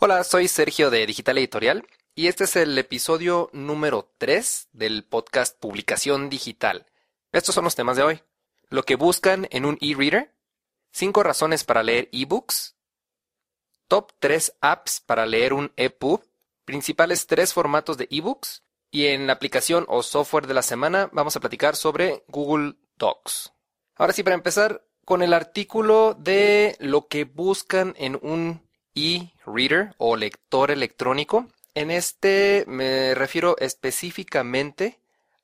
Hola, soy Sergio de Digital Editorial y este es el episodio número 3 del podcast Publicación Digital. Estos son los temas de hoy. Lo que buscan en un e-reader, 5 razones para leer ebooks, top 3 apps para leer un EPUB, principales 3 formatos de ebooks y en la aplicación o software de la semana vamos a platicar sobre Google Docs. Ahora sí, para empezar con el artículo de lo que buscan en un e-reader o lector electrónico. En este me refiero específicamente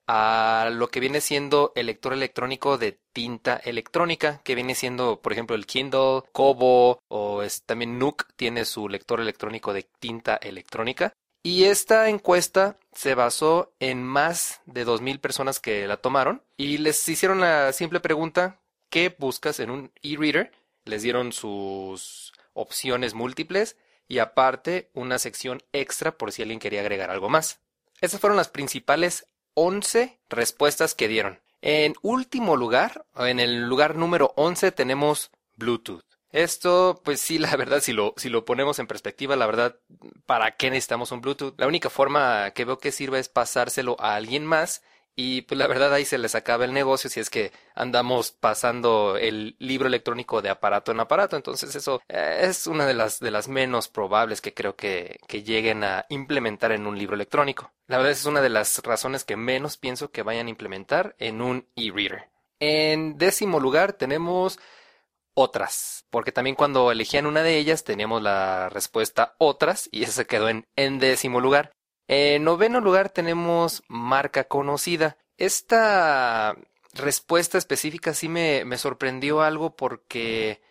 a lo que viene siendo el lector electrónico de tinta electrónica, que viene siendo, por ejemplo, el Kindle, Kobo o también Nook tiene su lector electrónico de tinta electrónica. Y esta encuesta se basó en más de 2.000 personas que la tomaron y les hicieron la simple pregunta, ¿qué buscas en un e-reader? Les dieron sus opciones múltiples y aparte una sección extra por si alguien quería agregar algo más. Esas fueron las principales 11 respuestas que dieron. En último lugar, en el lugar número 11 tenemos Bluetooth. Esto, pues sí, la verdad, si lo, si lo ponemos en perspectiva, la verdad, ¿para qué necesitamos un Bluetooth? La única forma que veo que sirve es pasárselo a alguien más y pues la verdad ahí se les acaba el negocio si es que andamos pasando el libro electrónico de aparato en aparato. Entonces eso eh, es una de las, de las menos probables que creo que, que lleguen a implementar en un libro electrónico. La verdad es una de las razones que menos pienso que vayan a implementar en un e-reader. En décimo lugar tenemos otras, porque también cuando elegían una de ellas teníamos la respuesta otras y esa quedó en, en décimo lugar. En noveno lugar tenemos marca conocida. Esta respuesta específica sí me, sorprendió algo porque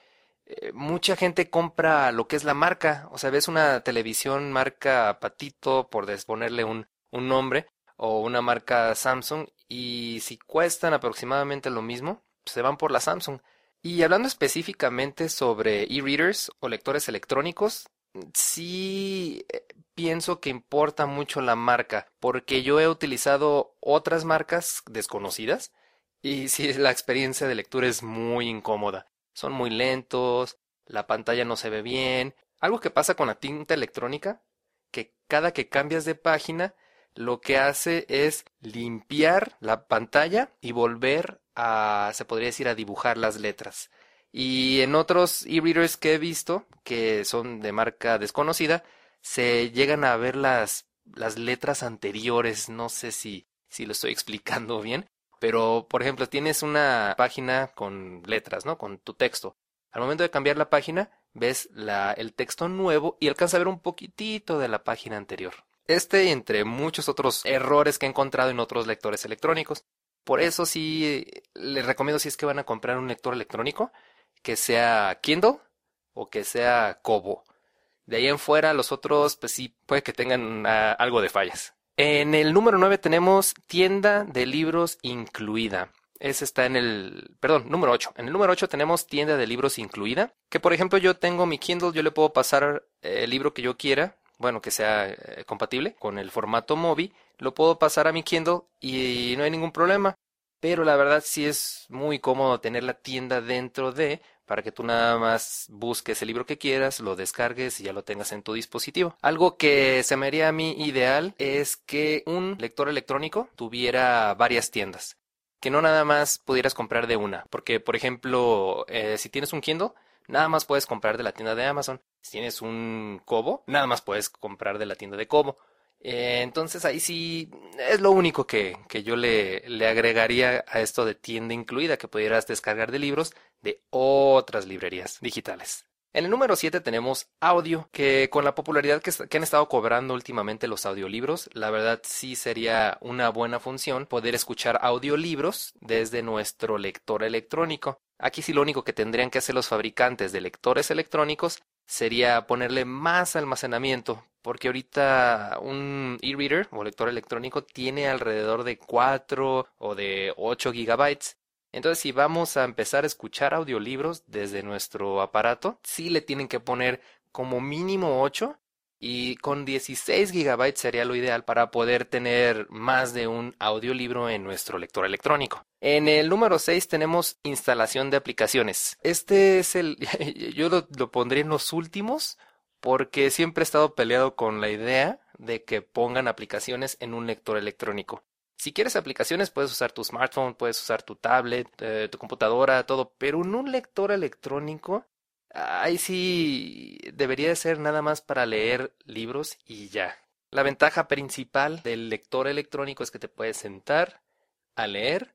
eh, mucha gente compra lo que es la marca. O sea, ves una televisión marca Patito, por ponerle un, un nombre, o una marca Samsung, y si cuestan aproximadamente lo mismo, se van por la Samsung. Y hablando específicamente sobre e-readers o lectores electrónicos, sí eh, pienso que importa mucho la marca, porque yo he utilizado otras marcas desconocidas y sí, la experiencia de lectura es muy incómoda. Son muy lentos, la pantalla no se ve bien. Algo que pasa con la tinta electrónica, que cada que cambias de página, lo que hace es limpiar la pantalla y volver a, se podría decir, a dibujar las letras. Y en otros e-readers que he visto, que son de marca desconocida, se llegan a ver las, las letras anteriores. No sé si, si lo estoy explicando bien. Pero, por ejemplo, tienes una página con letras, ¿no? Con tu texto. Al momento de cambiar la página, ves la, el texto nuevo y alcanza a ver un poquitito de la página anterior. Este entre muchos otros errores que he encontrado en otros lectores electrónicos. Por eso sí les recomiendo si es que van a comprar un lector electrónico que sea Kindle o que sea Kobo. De ahí en fuera, los otros, pues sí, puede que tengan ah, algo de fallas. En el número 9 tenemos tienda de libros incluida. Ese está en el, perdón, número 8. En el número 8 tenemos tienda de libros incluida. Que por ejemplo yo tengo mi Kindle, yo le puedo pasar eh, el libro que yo quiera, bueno, que sea eh, compatible con el formato Mobi, lo puedo pasar a mi Kindle y no hay ningún problema. Pero la verdad sí es muy cómodo tener la tienda dentro de para que tú nada más busques el libro que quieras, lo descargues y ya lo tengas en tu dispositivo. Algo que se me haría a mí ideal es que un lector electrónico tuviera varias tiendas, que no nada más pudieras comprar de una, porque por ejemplo, eh, si tienes un Kindle, nada más puedes comprar de la tienda de Amazon. Si tienes un Kobo, nada más puedes comprar de la tienda de Kobo. Eh, entonces ahí sí es lo único que, que yo le, le, agregaría a esto de tienda incluida, que pudieras descargar de libros de otras librerías digitales. En el número 7 tenemos audio, que con la popularidad que, que, han estado cobrando últimamente los audiolibros, la verdad sí sería una buena función poder escuchar audiolibros desde nuestro lector electrónico. Aquí sí lo único que tendrían que hacer los fabricantes de lectores electrónicos sería ponerle más almacenamiento, porque ahorita un e-reader o lector electrónico tiene alrededor de 4 o de 8 gigabytes. Entonces, si vamos a empezar a escuchar audiolibros desde nuestro aparato, sí le tienen que poner como mínimo 8 y con 16 gigabytes sería lo ideal para poder tener más de un audiolibro en nuestro lector electrónico. En el número 6 tenemos instalación de aplicaciones. Este es el, yo lo, pondré en los últimos porque siempre he estado peleado con la idea de que pongan aplicaciones en un lector electrónico. Si quieres aplicaciones, puedes usar tu smartphone, puedes usar tu tablet, eh, tu computadora, todo, pero en un lector electrónico, ahí sí debería de ser nada más para leer libros y ya. La ventaja principal del lector electrónico es que te puedes sentar a leer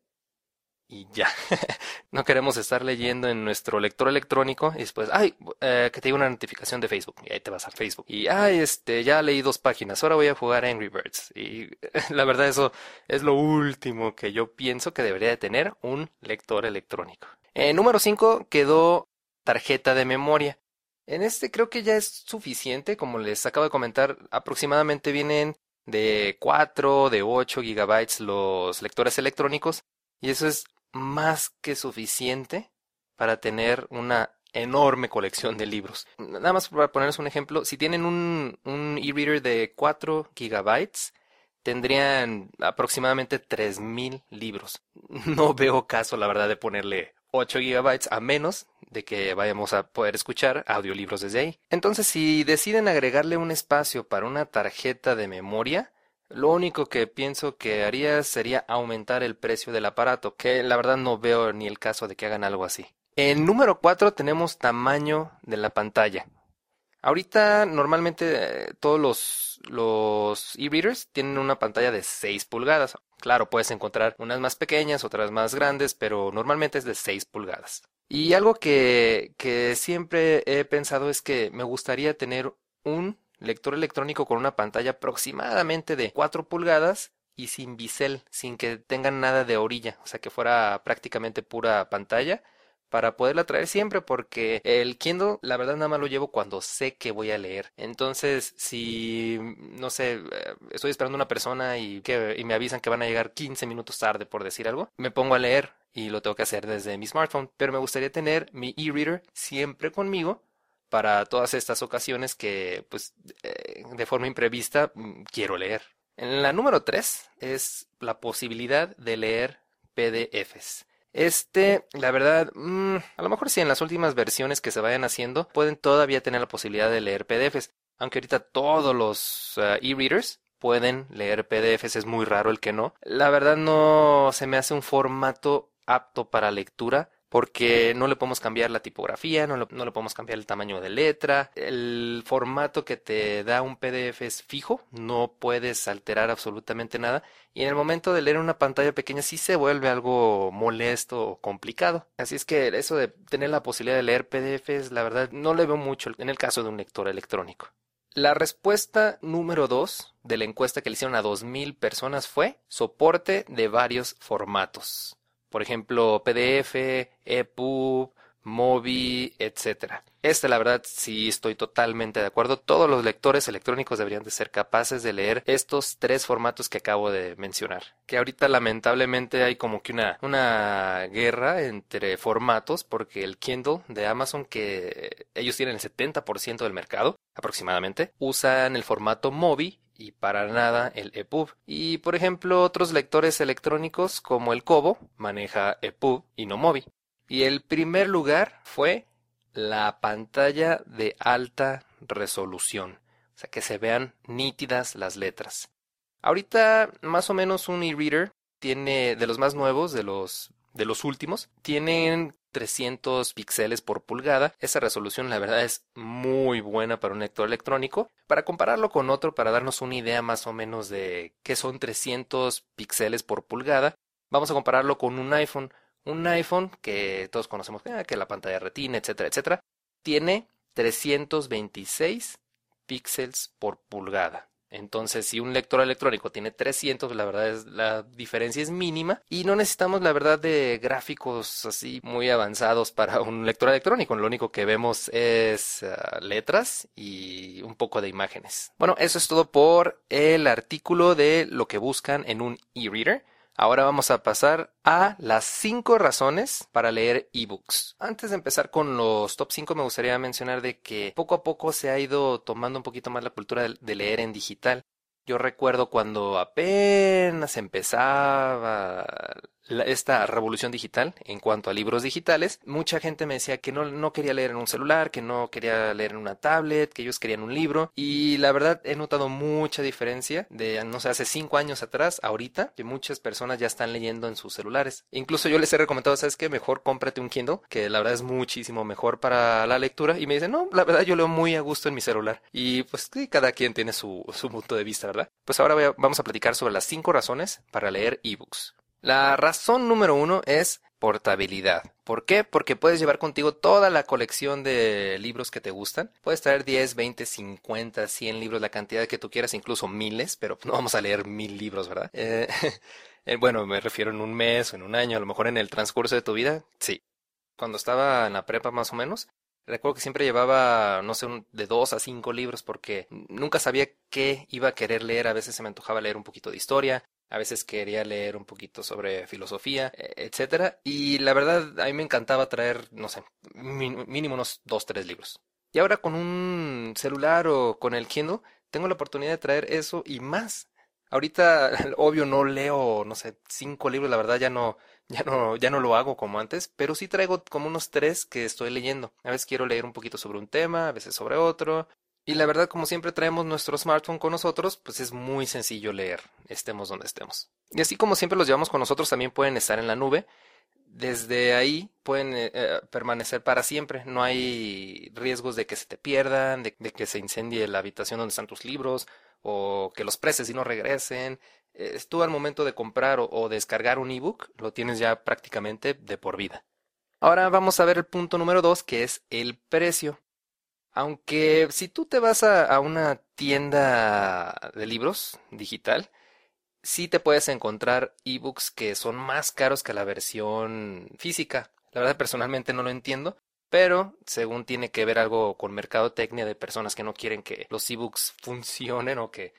y ya. no queremos estar leyendo en nuestro lector electrónico y después, ay, eh, que te llegue una notificación de Facebook y ahí te vas a Facebook. Y, ay, este, ya leí dos páginas, ahora voy a jugar Angry Birds. Y la verdad eso es lo último que yo pienso que debería de tener un lector electrónico. En número 5 quedó tarjeta de memoria. En este creo que ya es suficiente, como les acabo de comentar, aproximadamente vienen de 4, de 8 gigabytes los lectores electrónicos y eso es más que suficiente para tener una enorme colección de libros. Nada más para ponerles un ejemplo, si tienen un, un e-reader de 4 gigabytes, tendrían aproximadamente 3000 libros. No veo caso, la verdad, de ponerle 8 gigabytes a menos de que vayamos a poder escuchar audiolibros desde ahí. Entonces, si deciden agregarle un espacio para una tarjeta de memoria, lo único que pienso que haría sería aumentar el precio del aparato, que la verdad no veo ni el caso de que hagan algo así. En número 4 tenemos tamaño de la pantalla. Ahorita normalmente eh, todos los, los e-readers tienen una pantalla de 6 pulgadas. Claro, puedes encontrar unas más pequeñas, otras más grandes, pero normalmente es de 6 pulgadas. Y algo que, que siempre he pensado es que me gustaría tener un lector electrónico con una pantalla aproximadamente de 4 pulgadas y sin bisel, sin que tengan nada de orilla, o sea que fuera prácticamente pura pantalla para poderla traer siempre porque el Kindle la verdad nada más lo llevo cuando sé que voy a leer. Entonces, si no sé, eh, estoy esperando a una persona y que y me avisan que van a llegar 15 minutos tarde por decir algo, me pongo a leer y lo tengo que hacer desde mi smartphone, pero me gustaría tener mi e-reader siempre conmigo para todas estas ocasiones que, pues, eh, de forma imprevista mm, quiero leer. En la número 3 es la posibilidad de leer PDFs. Este, la verdad, mm, a lo mejor sí en las últimas versiones que se vayan haciendo pueden todavía tener la posibilidad de leer PDFs, aunque ahorita todos los eh, e-readers pueden leer PDFs, es muy raro el que no. La verdad no se me hace un formato apto para lectura porque no le podemos cambiar la tipografía, no no le, podemos cambiar el tamaño de letra, el formato que te da un PDF es fijo, no puedes alterar absolutamente nada y en el momento de leer una pantalla pequeña sí se vuelve algo molesto o complicado. Así es que eso de tener la posibilidad de leer PDFs, la verdad no le veo mucho en el caso de un lector electrónico. La respuesta número 2 de la encuesta que le hicieron a 2.000 personas fue soporte de varios formatos por ejemplo, PDF, EPUB, Mobi, etcétera. Esta, la verdad, sí estoy totalmente de acuerdo. Todos los lectores electrónicos deberían de ser capaces de leer estos tres formatos que acabo de mencionar. Que ahorita lamentablemente hay como que una, una guerra entre formatos porque el Kindle de Amazon, que ellos tienen el 70% del mercado aproximadamente, usan el formato Mobi y para nada el EPUB. Y por ejemplo, otros lectores electrónicos como el Kobo maneja EPUB y no Mobi. Y el primer lugar fue la pantalla de alta resolución, o sea que se vean nítidas las letras. Ahorita más o menos un e-reader tiene de los más nuevos, de los de los últimos, tienen 300 píxeles por pulgada. Esa resolución la verdad es muy buena para un lector electrónico. Para compararlo con otro, para darnos una idea más o menos de qué son 300 píxeles por pulgada, vamos a compararlo con un iPhone. Un iPhone que todos conocemos, eh, que la pantalla retina, etcétera, etcétera, tiene 326 píxeles por pulgada. Entonces, si un lector electrónico tiene 300, la verdad es la diferencia es mínima y no necesitamos la verdad de gráficos así muy avanzados para un lector electrónico. Lo único que vemos es uh, letras y un poco de imágenes. Bueno, eso es todo por el artículo de lo que buscan en un e-reader. Ahora vamos a pasar a las 5 razones para leer ebooks. Antes de empezar con los top 5 me gustaría mencionar de que poco a poco se ha ido tomando un poquito más la cultura de leer en digital. Yo recuerdo cuando apenas empezaba esta revolución digital en cuanto a libros digitales, mucha gente me decía que no, no quería leer en un celular, que no quería leer en una tablet, que ellos querían un libro. Y la verdad he notado mucha diferencia de, no sé, hace cinco años atrás, ahorita, que muchas personas ya están leyendo en sus celulares. Incluso yo les he recomendado, ¿sabes qué? Mejor cómprate un Kindle, que la verdad es muchísimo mejor para la lectura. Y me dicen, no, la verdad yo leo muy a gusto en mi celular. Y pues sí, cada quien tiene su, su punto de vista, ¿verdad? Pues ahora vamos a platicar sobre las cinco razones para leer ebooks. La razón número uno es portabilidad. ¿Por qué? Porque puedes llevar contigo toda la colección de libros que te gustan. Puedes traer 10, 20, 50, 100 libros, la cantidad que tú quieras, incluso miles, pero no vamos a leer mil libros, ¿verdad? Eh, eh, bueno, me refiero en un mes o en un año, a lo mejor en el transcurso de tu vida, sí. Cuando estaba en la prepa más o menos, recuerdo que siempre llevaba, no sé, de dos a cinco libros porque nunca sabía qué iba a querer leer. A veces se me antojaba leer un poquito de historia, a veces quería leer un poquito sobre filosofía, e, etcétera, y la verdad a mí me encantaba traer, no sé, mínimo unos dos, tres libros. Y ahora con un celular o con el Kindle tengo la oportunidad de traer eso y más. Ahorita, obvio, no leo, no sé, cinco libros, la verdad ya no, ya no, ya no lo hago como antes, pero sí traigo como unos tres que estoy leyendo. A veces quiero leer un poquito sobre un tema, a veces sobre otro, y la verdad, como siempre traemos nuestro smartphone con nosotros, pues es muy sencillo leer, estemos donde estemos. Y así como siempre los llevamos con nosotros, también pueden estar en la nube. Desde ahí pueden eh, eh, permanecer para siempre. No hay riesgos de que se te pierdan, de, que se incendie la habitación donde están tus libros, o que los preces y no regresen. Eh, tú al momento de comprar o descargar un ebook, lo tienes ya prácticamente de por vida. Ahora vamos a ver el punto número dos, que es el precio. Aunque si tú te vas a, una tienda de libros digital, sí te puedes encontrar ebooks que son más caros que la versión física. La verdad personalmente no lo entiendo, pero según tiene que ver algo con mercadotecnia de personas que no quieren que los ebooks funcionen o que,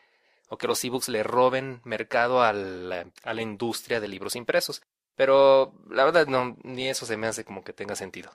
o que los ebooks le roben mercado a la, a la industria de libros impresos. Pero la verdad no, ni eso se me hace como que tenga sentido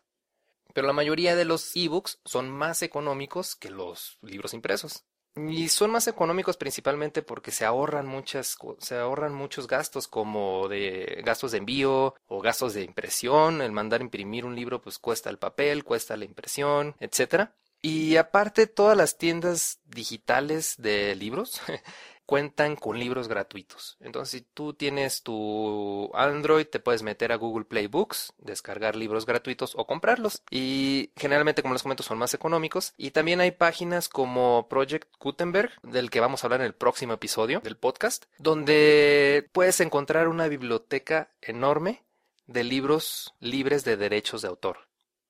pero la mayoría de los ebooks son más económicos que los libros impresos. Y son más económicos principalmente porque se ahorran muchas se ahorran muchos gastos como de gastos de envío o gastos de impresión, el mandar imprimir un libro pues cuesta el papel, cuesta la impresión, etcétera. Y aparte todas las tiendas digitales de libros cuentan con libros gratuitos. Entonces, si tú tienes tu Android, te puedes meter a Google Play Books, descargar libros gratuitos o comprarlos. Y generalmente, como les comento, son más económicos. Y también hay páginas como Project Gutenberg, del que vamos a hablar en el próximo episodio del podcast, donde puedes encontrar una biblioteca enorme de libros libres de derechos de autor.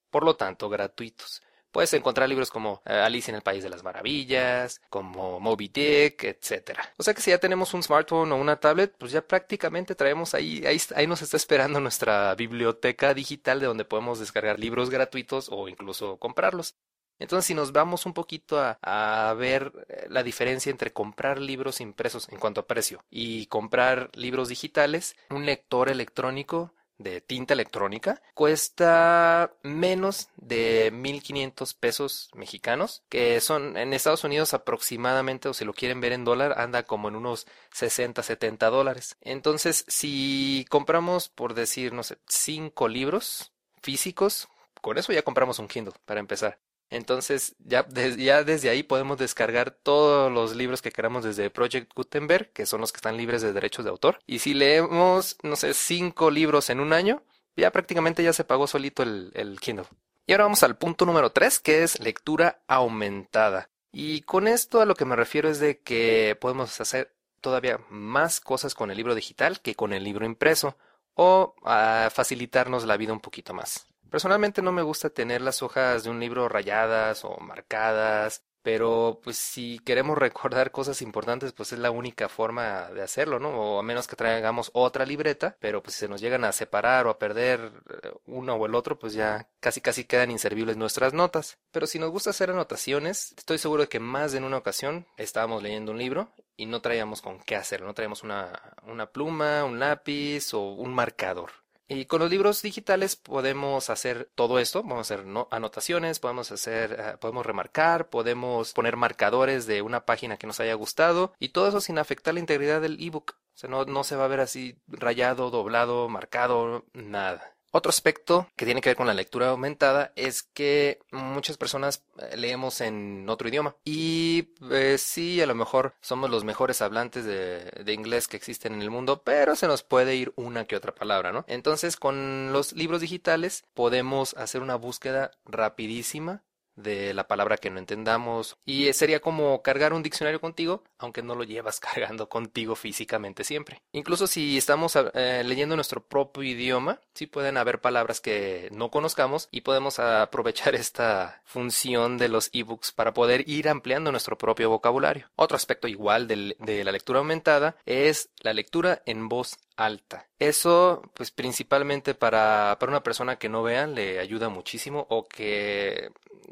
Por lo tanto, gratuitos. Puedes encontrar libros como eh, Alice en el País de las Maravillas, como Moby Dick, etc. O sea que si ya tenemos un smartphone o una tablet, pues ya prácticamente traemos ahí, ahí, ahí nos está esperando nuestra biblioteca digital de donde podemos descargar libros gratuitos o incluso comprarlos. Entonces, si nos vamos un poquito a, a, ver eh, la diferencia entre comprar libros impresos en cuanto a precio y comprar libros digitales, un lector electrónico de tinta electrónica cuesta menos de 1500 pesos mexicanos que son en Estados Unidos aproximadamente o si lo quieren ver en dólar anda como en unos 60 70 dólares. Entonces si compramos por decir no sé 5 libros físicos con eso ya compramos un Kindle para empezar entonces, ya, desde ahí podemos descargar todos los libros que queramos desde Project Gutenberg, que son los que están libres de derechos de autor. Y si leemos, no sé, cinco libros en un año, ya prácticamente ya se pagó solito el, Kindle. Y ahora vamos al punto número tres, que es lectura aumentada. Y con esto a lo que me refiero es de que podemos hacer todavía más cosas con el libro digital que con el libro impreso, o a facilitarnos la vida un poquito más. Personalmente no me gusta tener las hojas de un libro rayadas o marcadas, pero pues si queremos recordar cosas importantes, pues es la única forma de hacerlo, ¿no? O a menos que traigamos otra libreta, pero pues si se nos llegan a separar o a perder eh, uno o el otro, pues ya casi casi quedan inservibles nuestras notas. Pero si nos gusta hacer anotaciones, estoy seguro de que más de en una ocasión estábamos leyendo un libro y no traíamos con qué hacerlo, no traíamos una, una pluma, un lápiz o un marcador. Y con los libros digitales podemos hacer todo esto, podemos hacer anotaciones, podemos hacer, eh, podemos remarcar, podemos poner marcadores de una página que nos haya gustado y todo eso sin afectar la integridad del ebook. O sea, no, no se va a ver así rayado, doblado, marcado, nada. Otro aspecto que tiene que ver con la lectura aumentada es que muchas personas eh, leemos en otro idioma y eh, sí, a lo mejor somos los mejores hablantes de, de, inglés que existen en el mundo, pero se nos puede ir una que otra palabra, ¿no? Entonces con los libros digitales podemos hacer una búsqueda rapidísima de la palabra que no entendamos. Y sería como cargar un diccionario contigo aunque no lo llevas cargando contigo físicamente siempre. Incluso si estamos eh, leyendo nuestro propio idioma sí pueden haber palabras que no conozcamos y podemos aprovechar esta función de los ebooks para poder ir ampliando nuestro propio vocabulario. Otro aspecto igual de, de la lectura aumentada es la lectura en voz alta. Eso, pues principalmente para, para una persona que no vea, le ayuda muchísimo o que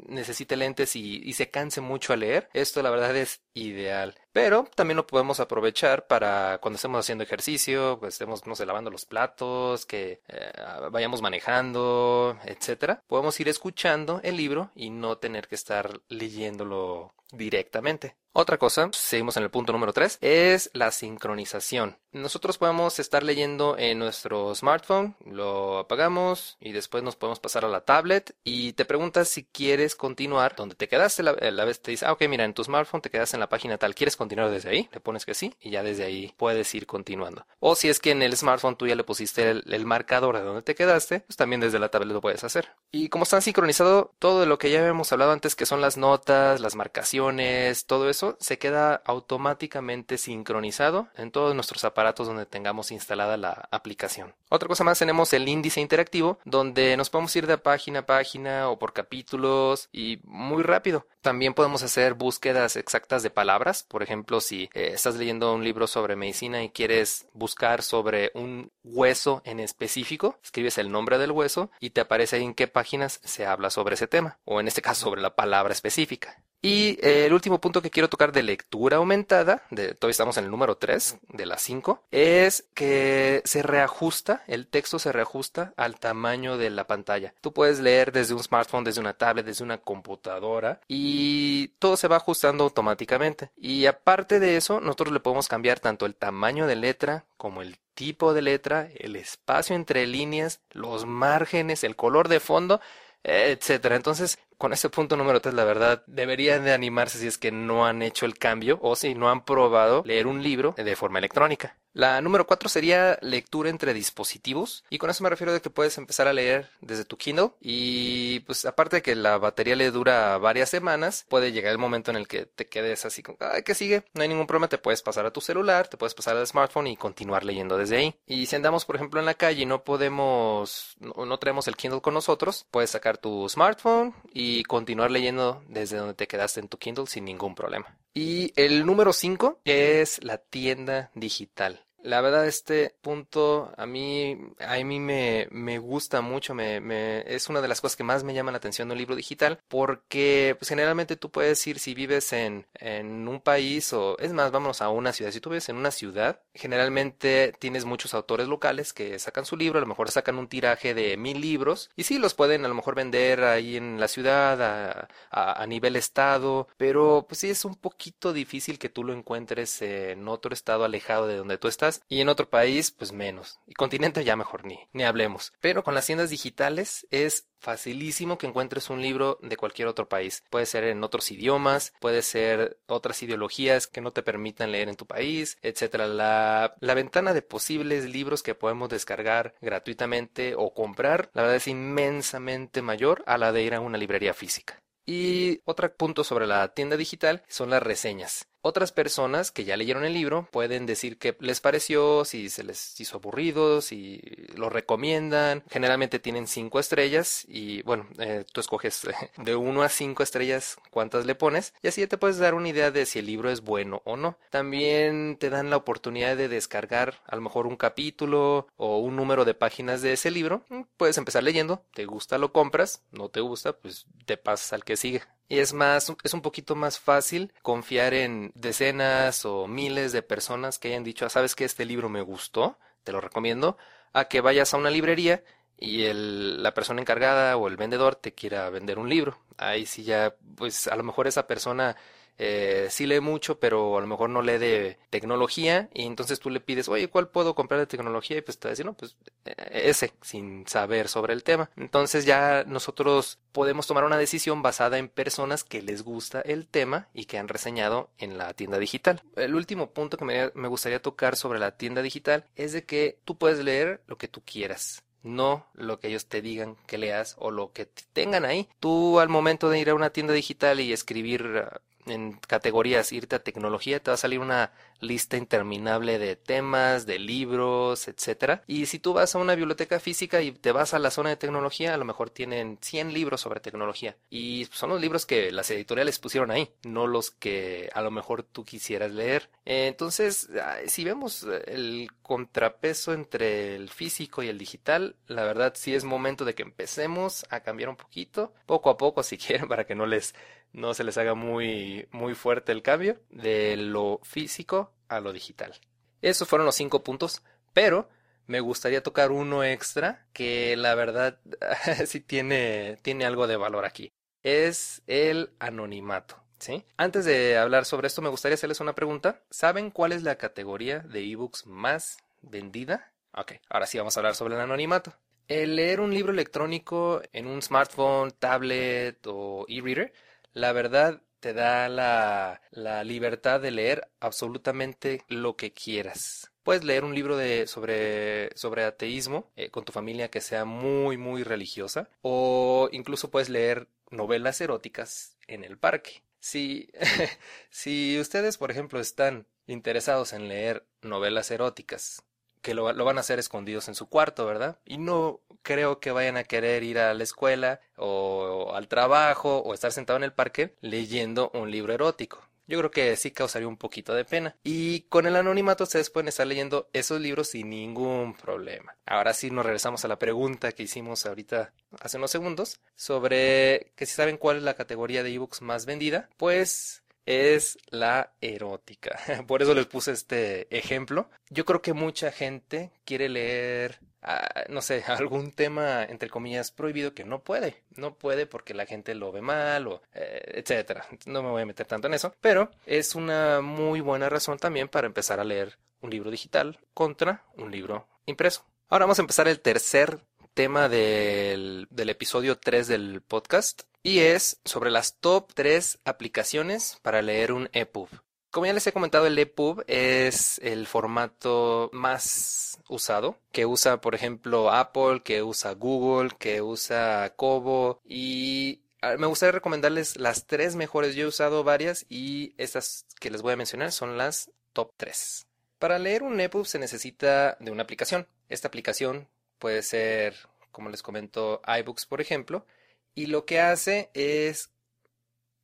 necesite lentes y, y, se canse mucho a leer, esto la verdad es ideal. Pero también lo podemos aprovechar para cuando estemos haciendo ejercicio, pues estemos, no sé, lavando los platos, que eh, vayamos manejando, etcétera. Podemos ir escuchando el libro y no tener que estar leyéndolo directamente. Otra cosa, seguimos en el punto número 3, es la sincronización. Nosotros podemos estar leyendo en nuestro smartphone, lo apagamos y después nos podemos pasar a la tablet y te preguntas si quieres continuar donde te quedaste. La, la vez te dice, ah, ok, mira, en tu smartphone te quedaste en la página tal, ¿quieres continuar desde ahí? Le pones que sí y ya desde ahí puedes ir continuando. O si es que en el smartphone tú ya le pusiste el, marcador de donde te quedaste, pues también desde la tablet lo puedes hacer. Y como están sincronizado todo lo que ya habíamos hablado antes, que son las notas, las marcaciones, todo eso, se queda automáticamente sincronizado en todos nuestros aparatos donde tengamos instalada la aplicación. Otra cosa más tenemos el índice interactivo donde nos podemos ir de página a página o por capítulos y muy rápido. También podemos hacer búsquedas exactas de palabras. Por ejemplo, si eh, estás leyendo un libro sobre medicina y quieres buscar sobre un hueso en específico, escribes el nombre del hueso y te aparece en qué páginas se habla sobre ese tema, o en este caso sobre la palabra específica. Y eh, el último punto que quiero tocar de lectura aumentada, de, todavía estamos en el número 3 de las 5, es que se reajusta, el texto se reajusta al tamaño de la pantalla. Tú puedes leer desde un smartphone, desde una tablet, desde una computadora y todo se va ajustando automáticamente. Y aparte de eso, nosotros le podemos cambiar tanto el tamaño de letra como el tipo de letra, el espacio entre líneas, los márgenes, el color de fondo etcétera. Entonces, con ese punto número 3, la verdad, deberían de animarse si es que no han hecho el cambio o si no han probado leer un libro de forma electrónica. La número 4 sería lectura entre dispositivos y con eso me refiero de que puedes empezar a leer desde tu Kindle y pues aparte de que la batería le dura varias semanas, puede llegar el momento en el que te quedes así como, ay, que sigue? No hay ningún problema, te puedes pasar a tu celular, te puedes pasar al smartphone y continuar leyendo desde ahí. Y si andamos, por ejemplo, en la calle y no podemos, no, no traemos el Kindle con nosotros, puedes sacar tu smartphone y continuar leyendo desde donde te quedaste en tu Kindle sin ningún problema. Y el número 5 es la tienda digital. La verdad, este punto a mí, a mí me, me gusta mucho, me, me, es una de las cosas que más me llama la atención de un libro digital, porque pues, generalmente tú puedes ir si vives en, en un país o, es más, vámonos a una ciudad. Si tú vives en una ciudad, generalmente tienes muchos autores locales que sacan su libro, a lo mejor sacan un tiraje de mil libros, y sí los pueden a lo mejor vender ahí en la ciudad, a, a, a nivel estado, pero pues sí es un poquito difícil que tú lo encuentres en otro estado alejado de donde tú estás y en otro país pues menos. Y continente ya mejor ni, ni hablemos. Pero con las tiendas digitales es facilísimo que encuentres un libro de cualquier otro país. Puede ser en otros idiomas, puede ser otras ideologías que no te permitan leer en tu país, etcétera. La, la ventana de posibles libros que podemos descargar gratuitamente o comprar, la verdad es inmensamente mayor a la de ir a una librería física. Y otro punto sobre la tienda digital son las reseñas. Otras personas que ya leyeron el libro pueden decir qué les pareció, si se les hizo aburrido, si lo recomiendan. Generalmente tienen cinco estrellas y bueno, eh, tú escoges de uno a cinco estrellas cuántas le pones y así ya te puedes dar una idea de si el libro es bueno o no. También te dan la oportunidad de descargar a lo mejor un capítulo o un número de páginas de ese libro. Puedes empezar leyendo, te gusta lo compras, no te gusta pues te pasas al que sigue. Y es más, es un poquito más fácil confiar en decenas o miles de personas que hayan dicho, ah, sabes que este libro me gustó, te lo recomiendo, a que vayas a una librería y el, la persona encargada o el vendedor te quiera vender un libro. Ahí sí ya, pues a lo mejor esa persona eh, sí lee mucho, pero a lo mejor no lee de tecnología y entonces tú le pides, oye, ¿cuál puedo comprar de tecnología? Y pues te va a decir, no, pues eh, ese, sin saber sobre el tema. Entonces ya nosotros podemos tomar una decisión basada en personas que les gusta el tema y que han reseñado en la tienda digital. El último punto que me, me gustaría tocar sobre la tienda digital es de que tú puedes leer lo que tú quieras no lo que ellos te digan que leas o lo que tengan ahí. Tú al momento de ir a una tienda digital y escribir en categorías, irte a tecnología, te va a salir una lista interminable de temas, de libros, etcétera. Y si tú vas a una biblioteca física y te vas a la zona de tecnología, a lo mejor tienen 100 libros sobre tecnología. Y son los libros que las editoriales pusieron ahí, no los que a lo mejor tú quisieras leer. Entonces, si vemos el contrapeso entre el físico y el digital, la verdad sí es momento de que empecemos a cambiar un poquito, poco a poco si quieren, para que no les no se les haga muy, muy fuerte el cambio de lo físico a lo digital. Esos fueron los cinco puntos, pero me gustaría tocar uno extra que la verdad sí tiene, tiene algo de valor aquí. Es el anonimato. ¿Sí? Antes de hablar sobre esto, me gustaría hacerles una pregunta. ¿Saben cuál es la categoría de ebooks más vendida? Ok, ahora sí vamos a hablar sobre el anonimato. El leer un libro electrónico en un smartphone, tablet o e-reader la verdad te da la, la libertad de leer absolutamente lo que quieras. Puedes leer un libro de, sobre, sobre ateísmo eh, con tu familia que sea muy, muy religiosa. O incluso puedes leer novelas eróticas en el parque. Si, si ustedes, por ejemplo, están interesados en leer novelas eróticas que lo, van a hacer escondidos en su cuarto, ¿verdad? Y no creo que vayan a querer ir a la escuela o, al trabajo o estar sentado en el parque leyendo un libro erótico. Yo creo que sí causaría un poquito de pena. Y con el anonimato ustedes pueden estar leyendo esos libros sin ningún problema. Ahora sí nos regresamos a la pregunta que hicimos ahorita hace unos segundos sobre que si saben cuál es la categoría de ebooks más vendida. Pues es la erótica. Por eso les puse este ejemplo. Yo creo que mucha gente quiere leer, ah, no sé, algún tema, entre comillas, prohibido que no puede. No puede porque la gente lo ve mal o eh, etcétera. No me voy a meter tanto en eso. Pero es una muy buena razón también para empezar a leer un libro digital contra un libro impreso. Ahora vamos a empezar el tercer tema del, del episodio 3 del podcast y es sobre las top 3 aplicaciones para leer un EPUB. Como ya les he comentado, el EPUB es el formato más usado, que usa, por ejemplo, Apple, que usa Google, que usa Kobo y ah, me gustaría recomendarles las tres mejores. Yo he usado varias y estas que les voy a mencionar son las top 3. Para leer un EPUB se necesita de una aplicación. Esta aplicación puede ser, como les comento, iBooks, por ejemplo, y lo que hace es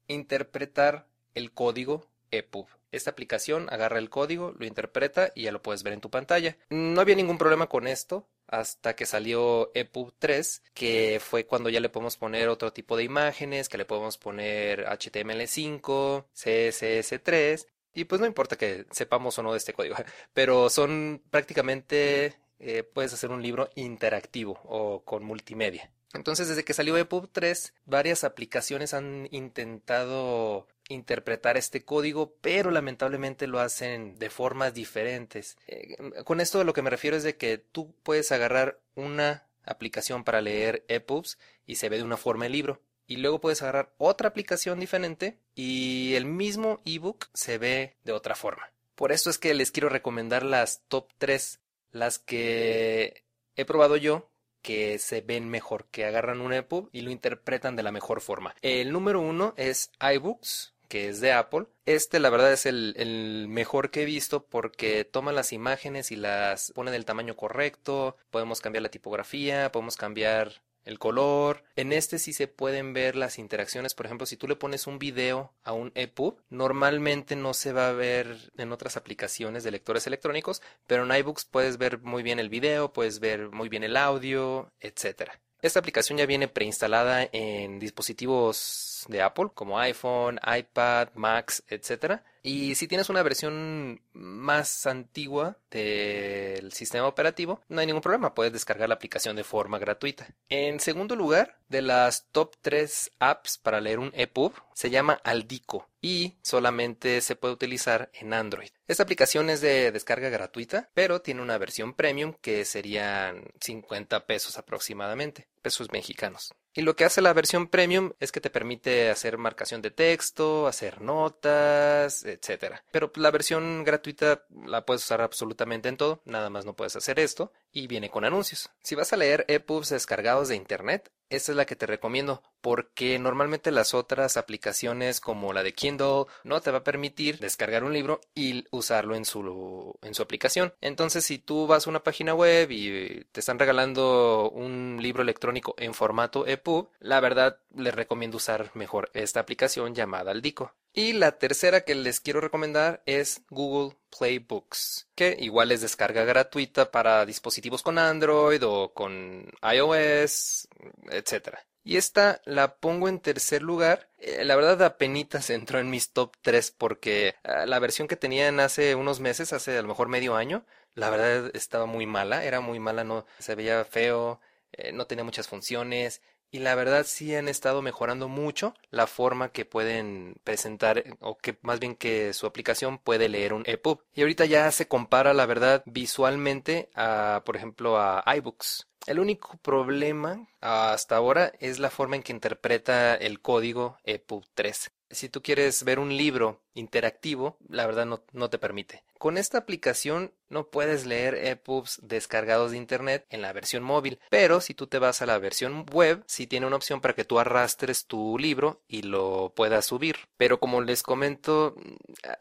interpretar el código EPUB. Esta aplicación agarra el código, lo interpreta y ya lo puedes ver en tu pantalla. No había ningún problema con esto hasta que salió EPUB 3, que fue cuando ya le podemos poner otro tipo de imágenes, que le podemos poner HTML5, CSS3, y pues no importa que sepamos o no de este código, pero son prácticamente, eh, puedes hacer un libro interactivo o con multimedia. Entonces, desde que salió EPUB 3, varias aplicaciones han intentado interpretar este código, pero lamentablemente lo hacen de formas diferentes. Eh, con esto lo que me refiero es de que tú puedes agarrar una aplicación para leer EPUBs y se ve de una forma el libro. Y luego puedes agarrar otra aplicación diferente y el mismo ebook se ve de otra forma. Por esto es que les quiero recomendar las top 3, las que he probado yo que se ven mejor, que agarran un EPUB y lo interpretan de la mejor forma. El número uno es iBooks, que es de Apple. Este la verdad es el, el, mejor que he visto porque toma las imágenes y las pone del tamaño correcto, podemos cambiar la tipografía, podemos cambiar el color. En este sí se pueden ver las interacciones. Por ejemplo, si tú le pones un video a un EPUB, normalmente no se va a ver en otras aplicaciones de lectores electrónicos, pero en iBooks puedes ver muy bien el video, puedes ver muy bien el audio, etcétera. Esta aplicación ya viene preinstalada en dispositivos de Apple como iPhone, iPad, Macs, etc. Y si tienes una versión más antigua del sistema operativo, no hay ningún problema, puedes descargar la aplicación de forma gratuita. En segundo lugar, de las top 3 apps para leer un EPUB, se llama Aldico y solamente se puede utilizar en Android. Esta aplicación es de descarga gratuita, pero tiene una versión premium que serían 50 pesos aproximadamente, pesos mexicanos. Y lo que hace la versión premium es que te permite hacer marcación de texto, hacer notas, etcétera. Pero la versión gratuita la puedes usar absolutamente en todo, nada más no puedes hacer esto y viene con anuncios. Si vas a leer EPUBs descargados de internet, esta es la que te recomiendo porque normalmente las otras aplicaciones como la de Kindle no te va a permitir descargar un libro y usarlo en su, en su aplicación. Entonces si tú vas a una página web y te están regalando un libro electrónico en formato EPUB, la verdad les recomiendo usar mejor esta aplicación llamada Aldico. Y la tercera que les quiero recomendar es Google Play Books, que igual es descarga gratuita para dispositivos con Android o con iOS, etc. Y esta la pongo en tercer lugar. Eh, la verdad apenas entró en mis top 3 porque ah, la versión que tenían hace unos meses, hace a lo mejor medio año, la verdad estaba muy mala, era muy mala, no se veía feo, eh, no tenía muchas funciones y la verdad sí han estado mejorando mucho la forma que pueden presentar o que más bien que su aplicación puede leer un EPUB. Y ahorita ya se compara la verdad visualmente a, por ejemplo, a iBooks. El único problema hasta ahora es la forma en que interpreta el código EPUB 3. Si tú quieres ver un libro interactivo, la verdad no, no te permite. Con esta aplicación no puedes leer EPUBs descargados de internet en la versión móvil, pero si tú te vas a la versión web, sí tiene una opción para que tú arrastres tu libro y lo puedas subir. Pero como les comento,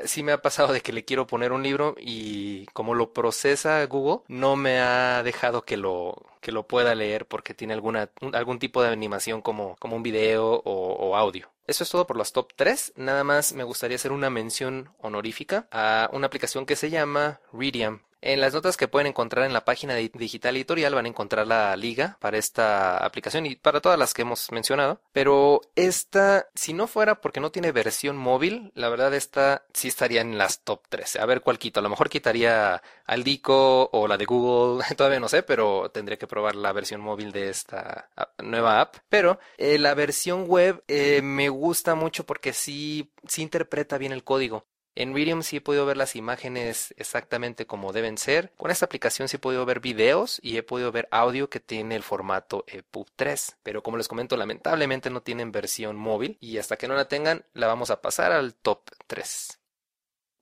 sí me ha pasado de que le quiero poner un libro y como lo procesa Google, no me ha dejado que lo que lo pueda leer porque tiene alguna algún tipo de animación como, como un video o, audio. Eso es todo por los top 3. Nada más me gustaría hacer una mención honorífica a una aplicación que se llama Readium. En las notas que pueden encontrar en la página de Digital Editorial van a encontrar la liga para esta aplicación y para todas las que hemos mencionado. Pero esta, si no fuera porque no tiene versión móvil, la verdad esta sí estaría en las top 3. A ver cuál quito. A lo mejor quitaría Aldico o la de Google, todavía no sé, pero tendré que probar la versión móvil de esta nueva app. Pero eh, la versión web eh, me gusta mucho porque sí, sí interpreta bien el código. En Medium sí he podido ver las imágenes exactamente como deben ser. Con esta aplicación sí he podido ver videos y he podido ver audio que tiene el formato EPUB 3. Pero como les comento, lamentablemente no tienen versión móvil y hasta que no la tengan la vamos a pasar al top 3.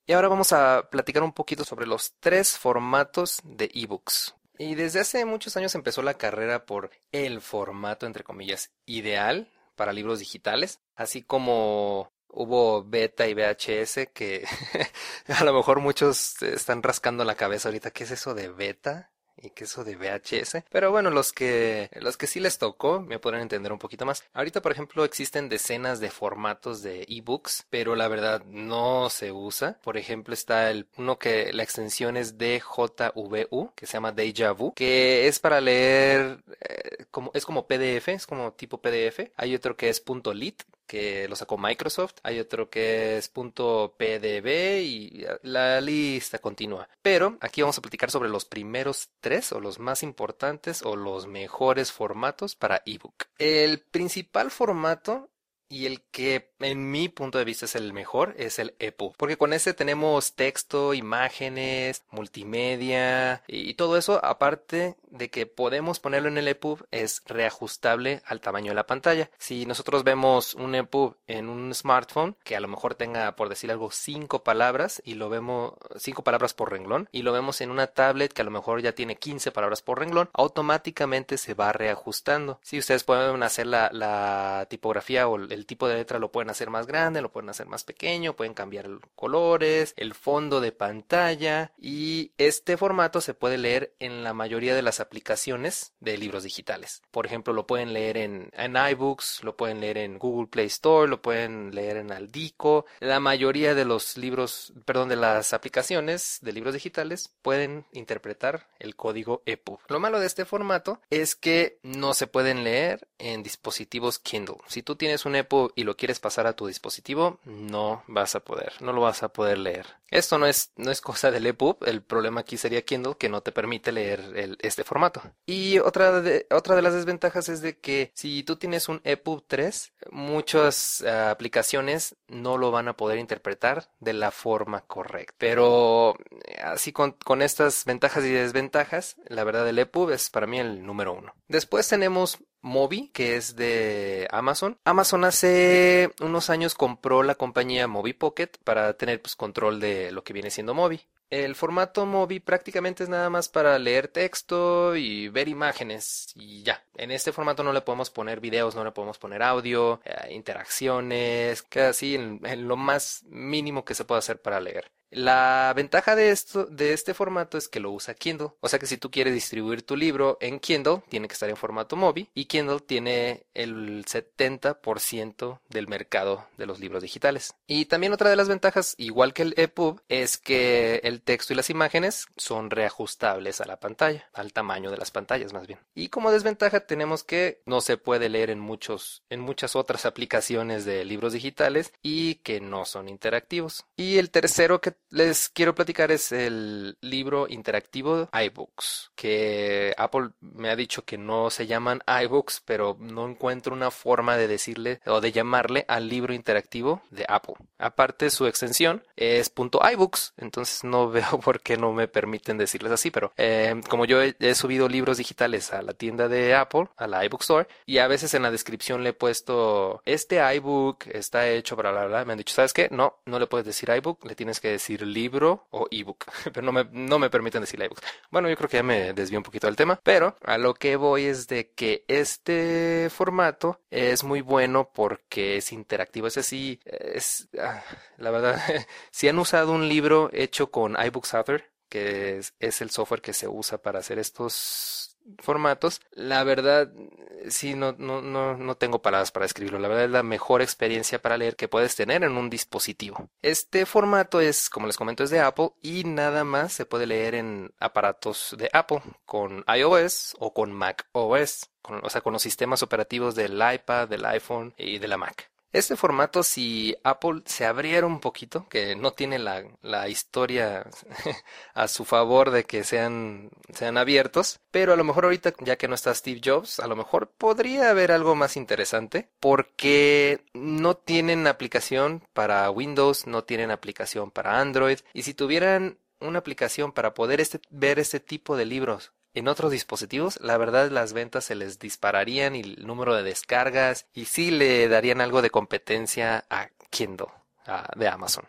Y ahora vamos a platicar un poquito sobre los tres formatos de ebooks. Y desde hace muchos años empezó la carrera por el formato, entre comillas, ideal para libros digitales, así como hubo beta y VHS que a lo mejor muchos están rascando la cabeza ahorita. ¿Qué es eso de beta? y que eso de VHS. Pero bueno, los que, los que sí les tocó me podrán entender un poquito más. Ahorita, por ejemplo, existen decenas de formatos de ebooks, pero la verdad no se usa. Por ejemplo, está el uno que la extensión es DJVU, que se llama Deja Vu, que es para leer eh, como, es como PDF, es como tipo PDF. Hay otro que es .lit, que lo sacó Microsoft, hay otro que es .pdb y la lista continúa. Pero aquí vamos a platicar sobre los primeros tres o los más importantes o los mejores formatos para ebook. El principal formato y el que en mi punto de vista es el mejor es el EPUB, porque con ese tenemos texto, imágenes, multimedia y todo eso, aparte de que podemos ponerlo en el EPUB, es reajustable al tamaño de la pantalla. Si nosotros vemos un EPUB en un smartphone que a lo mejor tenga, por decir algo, cinco palabras y lo vemos cinco palabras por renglón y lo vemos en una tablet que a lo mejor ya tiene 15 palabras por renglón, automáticamente se va reajustando. Si ustedes pueden hacer la, tipografía o el tipo de letra lo pueden hacer más grande, lo pueden hacer más pequeño, pueden cambiar colores, el fondo de pantalla y este formato se puede leer en la mayoría de las de libros digitales. Por ejemplo, lo pueden leer en, en iBooks, lo pueden leer en Google Play Store, lo pueden leer en Aldico. La mayoría de los libros, perdón, de las aplicaciones de libros digitales pueden interpretar el código EPUB. Lo malo de este formato es que no se pueden leer en dispositivos Kindle. Si tú tienes un EPUB y lo quieres pasar a tu dispositivo, no vas a poder, no lo vas a poder leer. Esto no es, no es cosa del EPUB, el problema aquí sería Kindle que no te permite leer este formato. Y otra de, otra de las desventajas es de que si tú tienes un EPUB 3, muchas eh, aplicaciones no lo van a poder interpretar de la forma correcta. Pero eh, así con, con estas ventajas y desventajas, la verdad el EPUB es para mí el número uno. Después tenemos Mobi, que es de Amazon. Amazon hace unos años compró la compañía Mobi Pocket para tener pues, control de lo que viene siendo Mobi. El formato Mobi prácticamente es nada más para leer texto y ver imágenes y ya. En este formato no le podemos poner videos, no le podemos poner audio, eh, interacciones, queda así en, lo más mínimo que se puede hacer para leer. La ventaja de esto, de este formato es que lo usa Kindle. O sea que si tú quieres distribuir tu libro en Kindle, tiene que estar en formato Mobi. Y Kindle tiene el 70% del mercado de los libros digitales. Y también otra de las ventajas, igual que el EPUB, es que el texto y las imágenes son reajustables a la pantalla, al tamaño de las pantallas más bien. Y como desventaja tenemos que no se puede leer en muchos, en muchas otras aplicaciones de libros digitales y que no son interactivos. Y el tercero que les quiero platicar es el libro interactivo iBooks, que Apple me ha dicho que no se llaman iBooks, pero no encuentro una forma de decirle o de llamarle al libro interactivo de Apple. Aparte su extensión es .iBooks, entonces no veo por qué no me permiten decirles así, pero eh, como yo he, subido libros digitales a la tienda de Apple, a la iBook Store, y a veces en la descripción le he puesto este iBook está hecho para bla bla, me han dicho, ¿sabes qué? No, no le puedes decir iBook, le tienes que decir libro o ebook, pero no me, no me permiten decir ebook. Bueno, yo creo que ya me desvío un poquito del tema, pero a lo que voy es de que este formato es muy bueno porque es interactivo. Es así, es, ah, la verdad, si han usado un libro hecho con iBooks Author, que es el software que se usa para hacer estos formatos, la verdad, sí, no, no, no, no tengo palabras para describirlo. La verdad es la mejor experiencia para leer que puedes tener en un dispositivo. Este formato es, como les comento, es de Apple y nada más se puede leer en aparatos de Apple con iOS o con Mac OS, o sea, con los sistemas operativos del iPad, del iPhone y de la Mac. Este formato, si Apple se abriera un poquito, que no tiene la, la historia a su favor de que sean, sean abiertos, pero a lo mejor ahorita, ya que no está Steve Jobs, a lo mejor podría haber algo más interesante, porque no tienen aplicación para Windows, no tienen aplicación para Android, y si tuvieran una aplicación para poder este, ver este tipo de libros en otros dispositivos, la verdad las ventas se les dispararían y el número de descargas y sí le darían algo de competencia a Kindle de Amazon.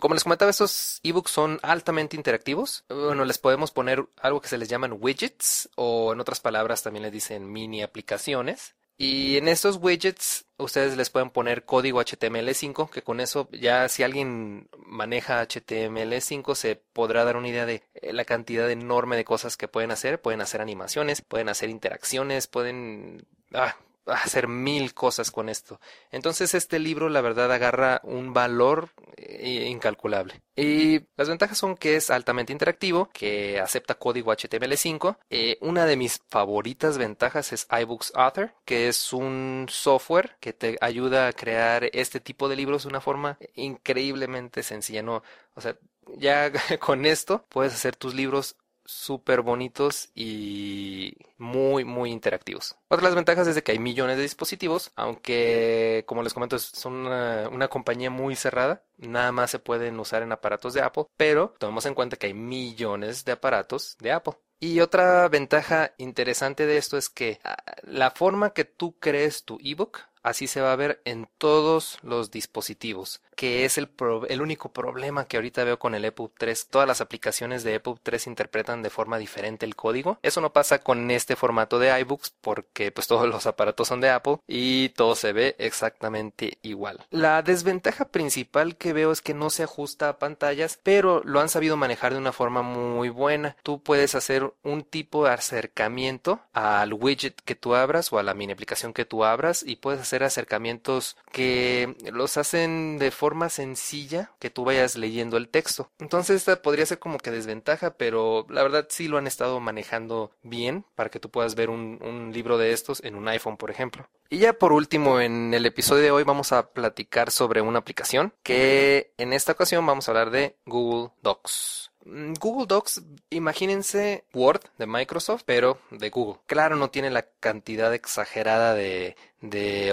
Como les comentaba, estos ebooks son altamente interactivos. Bueno, les podemos poner algo que se les llaman widgets o en otras palabras también les dicen mini aplicaciones y en estos widgets ustedes les pueden poner código HTML5, que con eso ya si alguien maneja HTML5 se podrá dar una idea de eh, la cantidad enorme de cosas que pueden hacer. Pueden hacer animaciones, pueden hacer interacciones, pueden... Ah, hacer mil cosas con esto. Entonces este libro la verdad agarra un valor eh, incalculable. Y las ventajas son que es altamente interactivo, que acepta código HTML5. Eh, una de mis favoritas ventajas es iBooks Author, que es un software que te ayuda a crear este tipo de libros de una forma increíblemente sencilla. No, o sea, ya con esto puedes hacer tus libros súper bonitos y muy muy interactivos. Otra de las ventajas es de que hay millones de dispositivos, aunque como les comento son una, una, compañía muy cerrada, nada más se pueden usar en aparatos de Apple, pero tomemos en cuenta que hay millones de aparatos de Apple. Y otra ventaja interesante de esto es que ah, la forma que tú crees tu ebook así se va a ver en todos los dispositivos, que es el, el único problema que ahorita veo con el EPUB 3. Todas las aplicaciones de EPUB 3 interpretan de forma diferente el código. Eso no pasa con este formato de iBooks porque pues todos los aparatos son de Apple y todo se ve exactamente igual. La desventaja principal que veo es que no se ajusta a pantallas, pero lo han sabido manejar de una forma muy buena. Tú puedes hacer un tipo de acercamiento al widget que tú abras o a la mini aplicación que tú abras y puedes hacer acercamientos que los hacen de forma forma sencilla que tú vayas leyendo el texto. Entonces esta podría ser como que desventaja, pero la verdad sí lo han estado manejando bien para que tú puedas ver un, un libro de estos en un iPhone, por ejemplo. Y ya por último, en el episodio de hoy vamos a platicar sobre una aplicación que en esta ocasión vamos a hablar de Google Docs. Mm, Google Docs, imagínense Word de Microsoft, pero de Google. Claro, no tiene la cantidad exagerada de,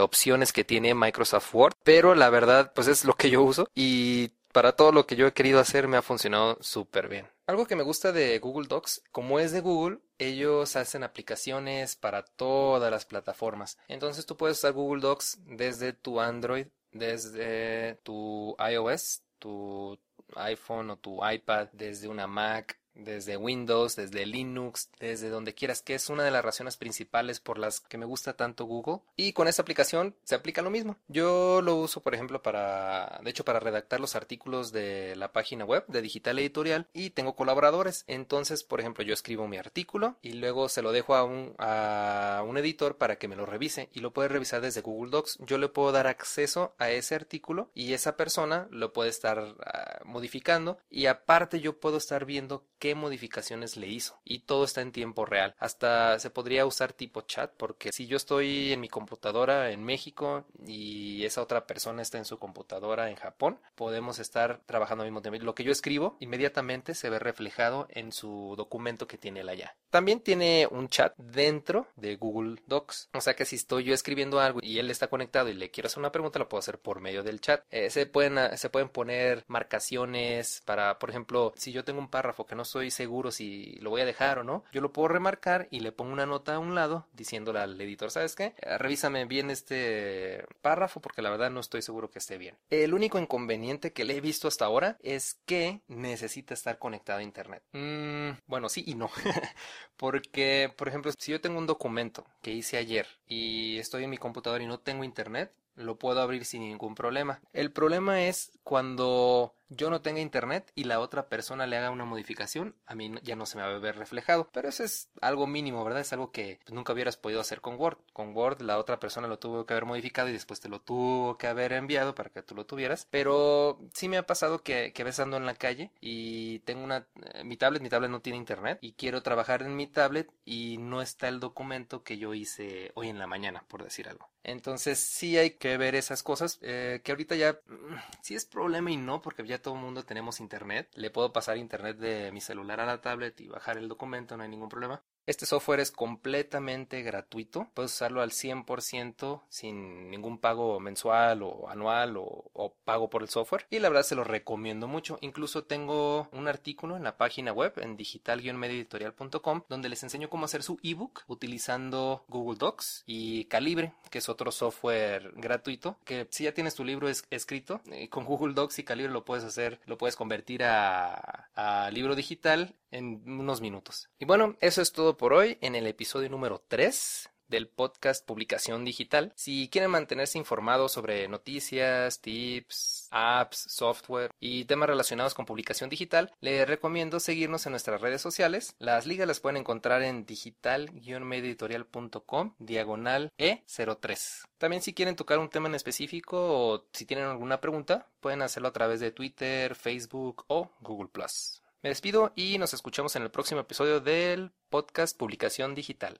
opciones que tiene Microsoft Word, pero la verdad, pues es lo que yo uso y para todo lo que yo he querido hacer me ha funcionado súper bien. Algo que me gusta de Google Docs, como es de Google, ellos hacen aplicaciones para todas las plataformas. Entonces tú puedes usar Google Docs desde tu Android, desde tu iOS, tu iPhone o tu iPad, desde una Mac, desde Windows, desde Linux, desde donde quieras, que es una de las razones principales por las que me gusta tanto Google. Y con esta aplicación se aplica lo mismo. Yo lo uso, por ejemplo, para, de hecho, para redactar los artículos de la página web de Digital Editorial y tengo colaboradores. Entonces, por ejemplo, yo escribo mi artículo y luego se lo dejo a un, a un editor para que me lo revise y lo puede revisar desde Google Docs. Yo le puedo dar acceso a ese artículo y esa persona lo puede estar uh, modificando y aparte yo puedo estar viendo qué modificaciones le hizo. Y todo está en tiempo real. Hasta se podría usar tipo chat, porque si yo estoy en mi computadora en México y esa otra persona está en su computadora en Japón, podemos estar trabajando al mismo tiempo. Lo que yo escribo inmediatamente se ve reflejado en su documento que tiene él allá. También tiene un chat dentro de Google Docs. O sea que si estoy yo escribiendo algo y él está conectado y le quiero hacer una pregunta, lo puedo hacer por medio del chat. Eh, se, pueden, se pueden poner marcaciones para, por ejemplo, si yo tengo un párrafo que no estoy seguro si lo voy a dejar o no, yo lo puedo remarcar y le pongo una nota a un lado diciéndole al editor, ¿sabes qué? Eh, revísame bien este párrafo porque la verdad no estoy seguro que esté bien. El único inconveniente que le he visto hasta ahora es que necesita estar conectado a internet. Mm, bueno, sí y no. porque, por ejemplo, si yo tengo un documento que hice ayer y estoy en mi computadora y no tengo internet, lo puedo abrir sin ningún problema. El problema es cuando yo no tenga internet y la otra persona le haga una modificación, a mí ya no se me va a ver reflejado. Pero eso es algo mínimo, ¿verdad? Es algo que nunca hubieras podido hacer con Word. Con Word la otra persona lo tuvo que haber modificado y después te lo tuvo que haber enviado para que tú lo tuvieras. Pero sí me ha pasado que, que ves ando en la calle y tengo una... Eh, mi tablet, mi tablet no tiene internet y quiero trabajar en mi tablet y no está el documento que yo hice hoy en la mañana, por decir algo. Entonces sí hay que ver esas cosas eh, que ahorita ya mm, sí es problema y no porque ya todo el mundo tenemos internet. Le puedo pasar internet de mi celular a la tablet y bajar el documento, no hay ningún problema. Este software es completamente gratuito, puedes usarlo al 100% sin ningún pago mensual o anual o, pago por el software y la verdad se lo recomiendo mucho. Incluso tengo un artículo en la página web en digital-medioeditorial.com donde les enseño cómo hacer su ebook utilizando Google Docs y Calibre, que es otro software gratuito que si ya tienes tu libro es escrito eh, con Google Docs y Calibre lo puedes hacer, lo puedes convertir a libro digital en unos minutos. Y bueno, eso es todo por hoy en el episodio número 3 del podcast Publicación Digital. Si quieren mantenerse informados sobre noticias, tips, apps, software y temas relacionados con publicación digital, les recomiendo seguirnos en nuestras redes sociales. Las ligas las pueden encontrar en digital-medioeditorial.com diagonal E03. También si quieren tocar un tema en específico o si tienen alguna pregunta, pueden hacerlo a través de Twitter, Facebook o Google ⁇ Me despido y nos escuchamos en el próximo episodio del podcast Publicación Digital.